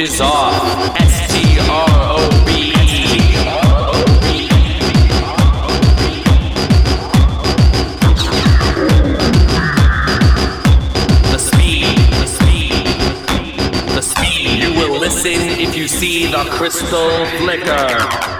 switch is off. S T R O B The speed, the speed, the speed. You will listen if you see the crystal flicker.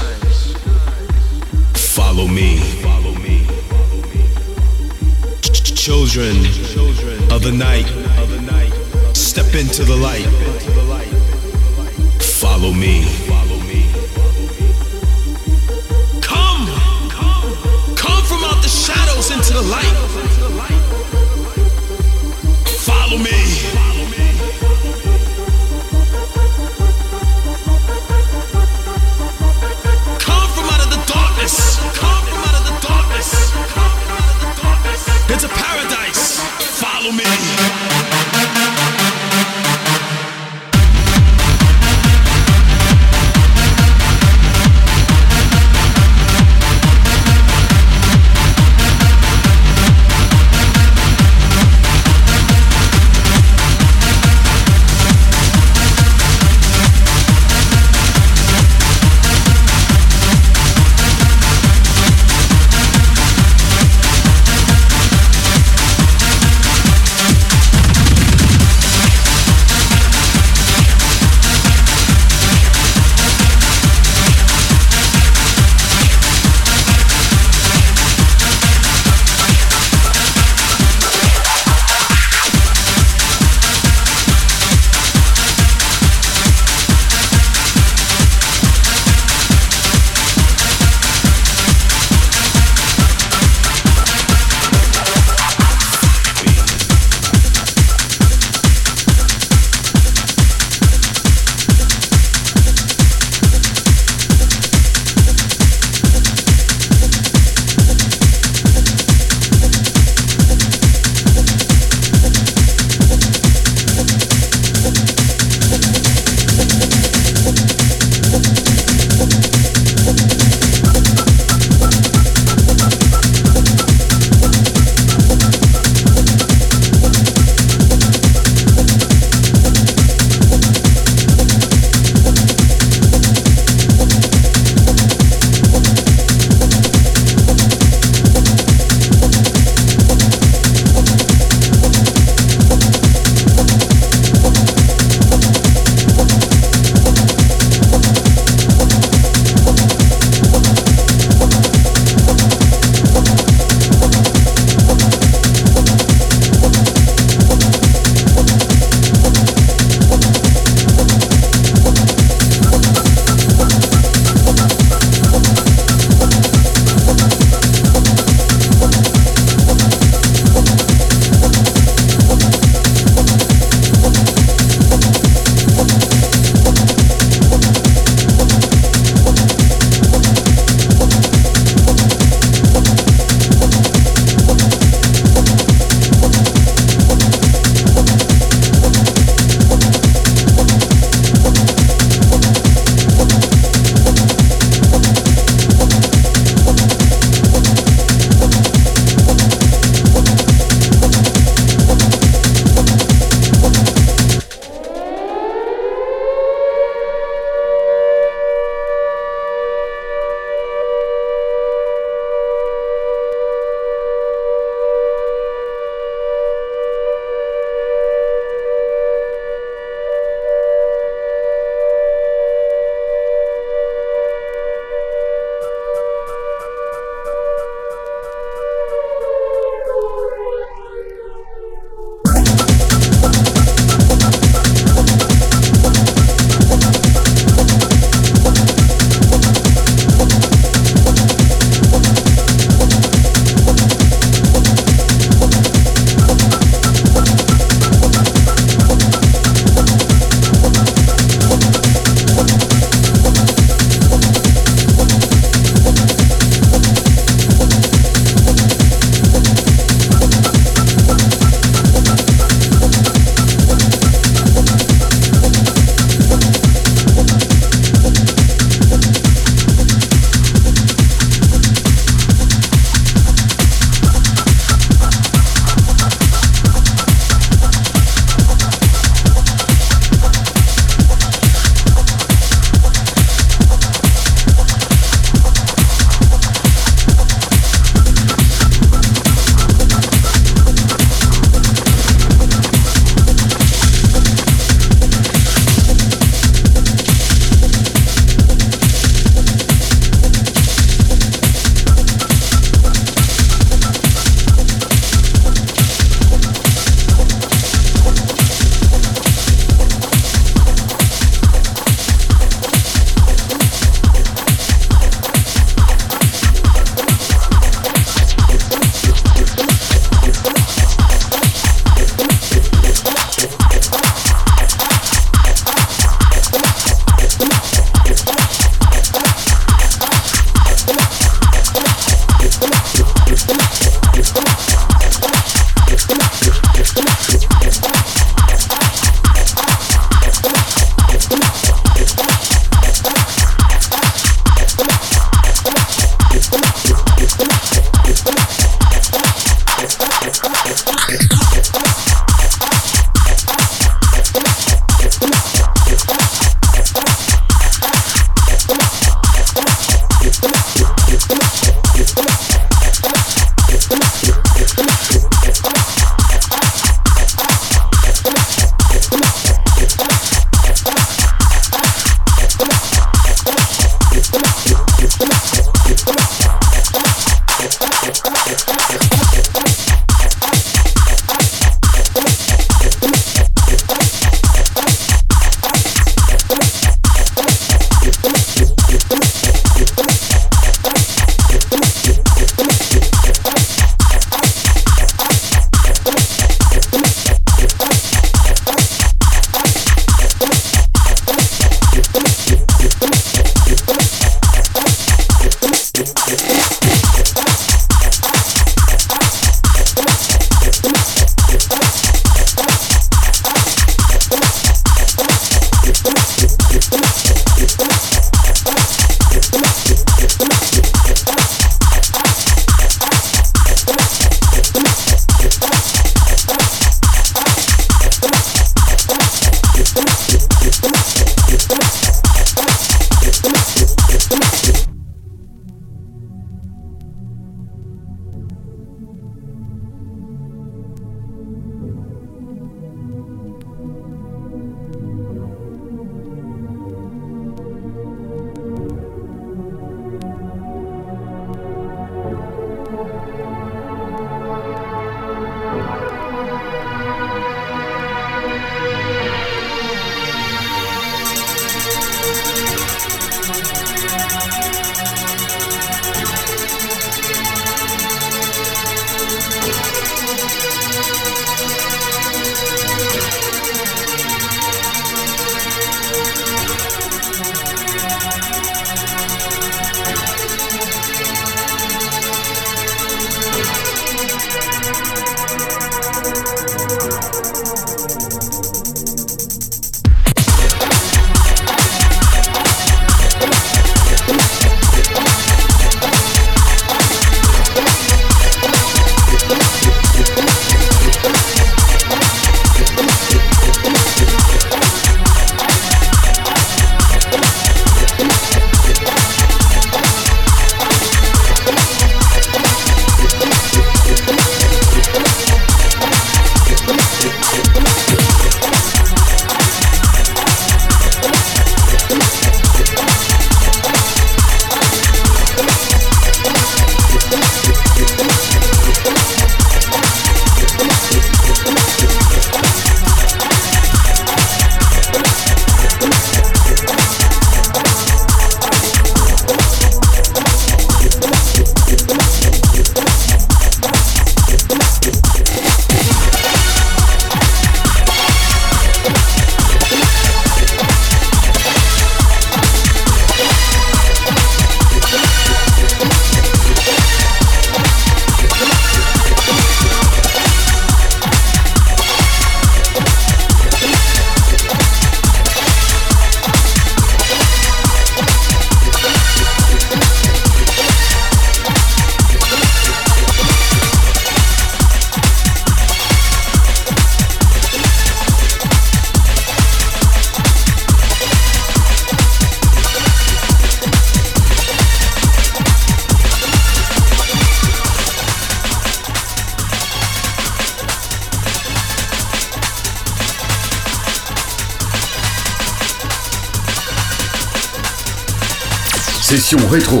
Rétro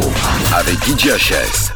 avec DJHS.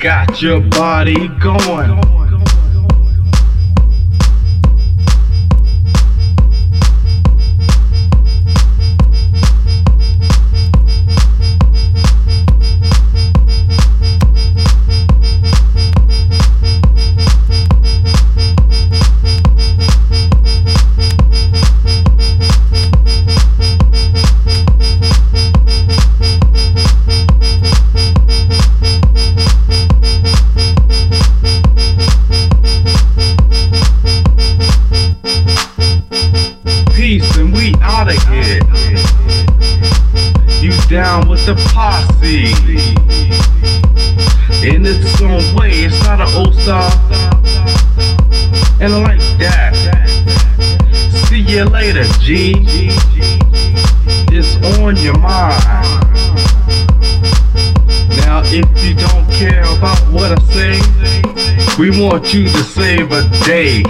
Got your body going. Posse. In its own way, it's not an old style. And I like that. See you later, G. It's on your mind. Now, if you don't care about what I say, we want you to save a day.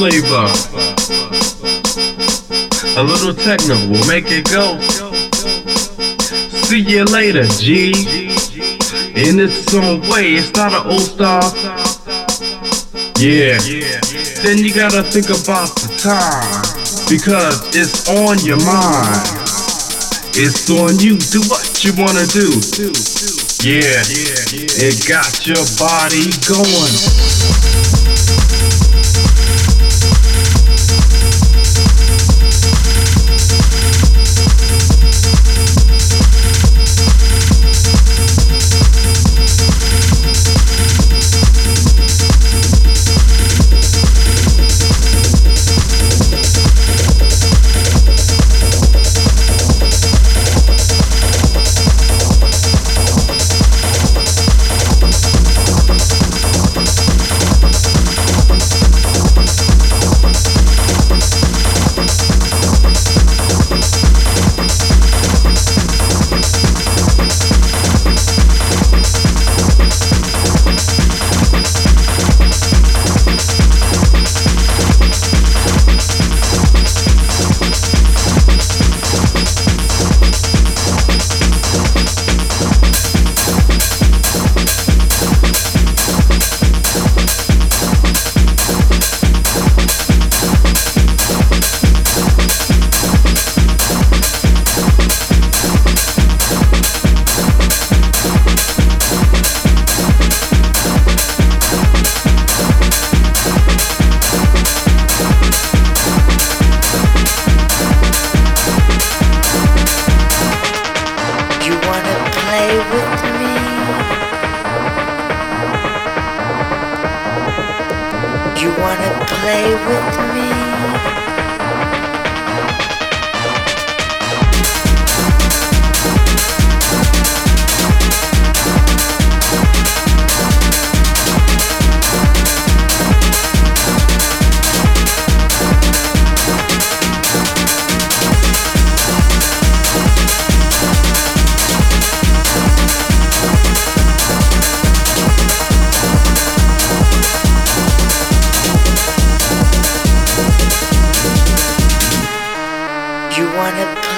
Flavor. A little techno will make it go. See you later, G. In its own way, it's not an old style. Yeah. Then you gotta think about the time. Because it's on your mind. It's on you. Do what you wanna do. Yeah. It got your body going.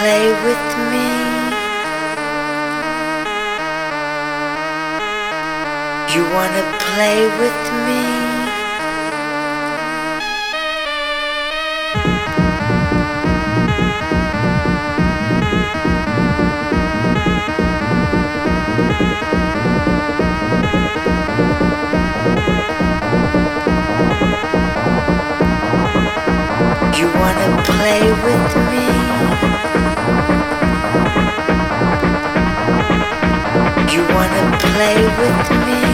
Play with me? You wanna play with me? You wanna play with me? Play with me?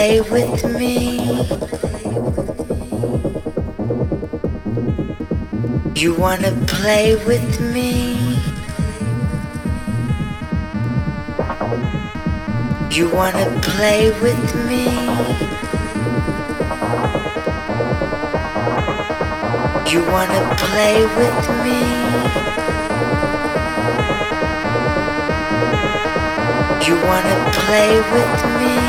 Play with me? You wanna play with me? You wanna play with me? You wanna play with me? You wanna play with me?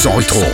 100% rétro.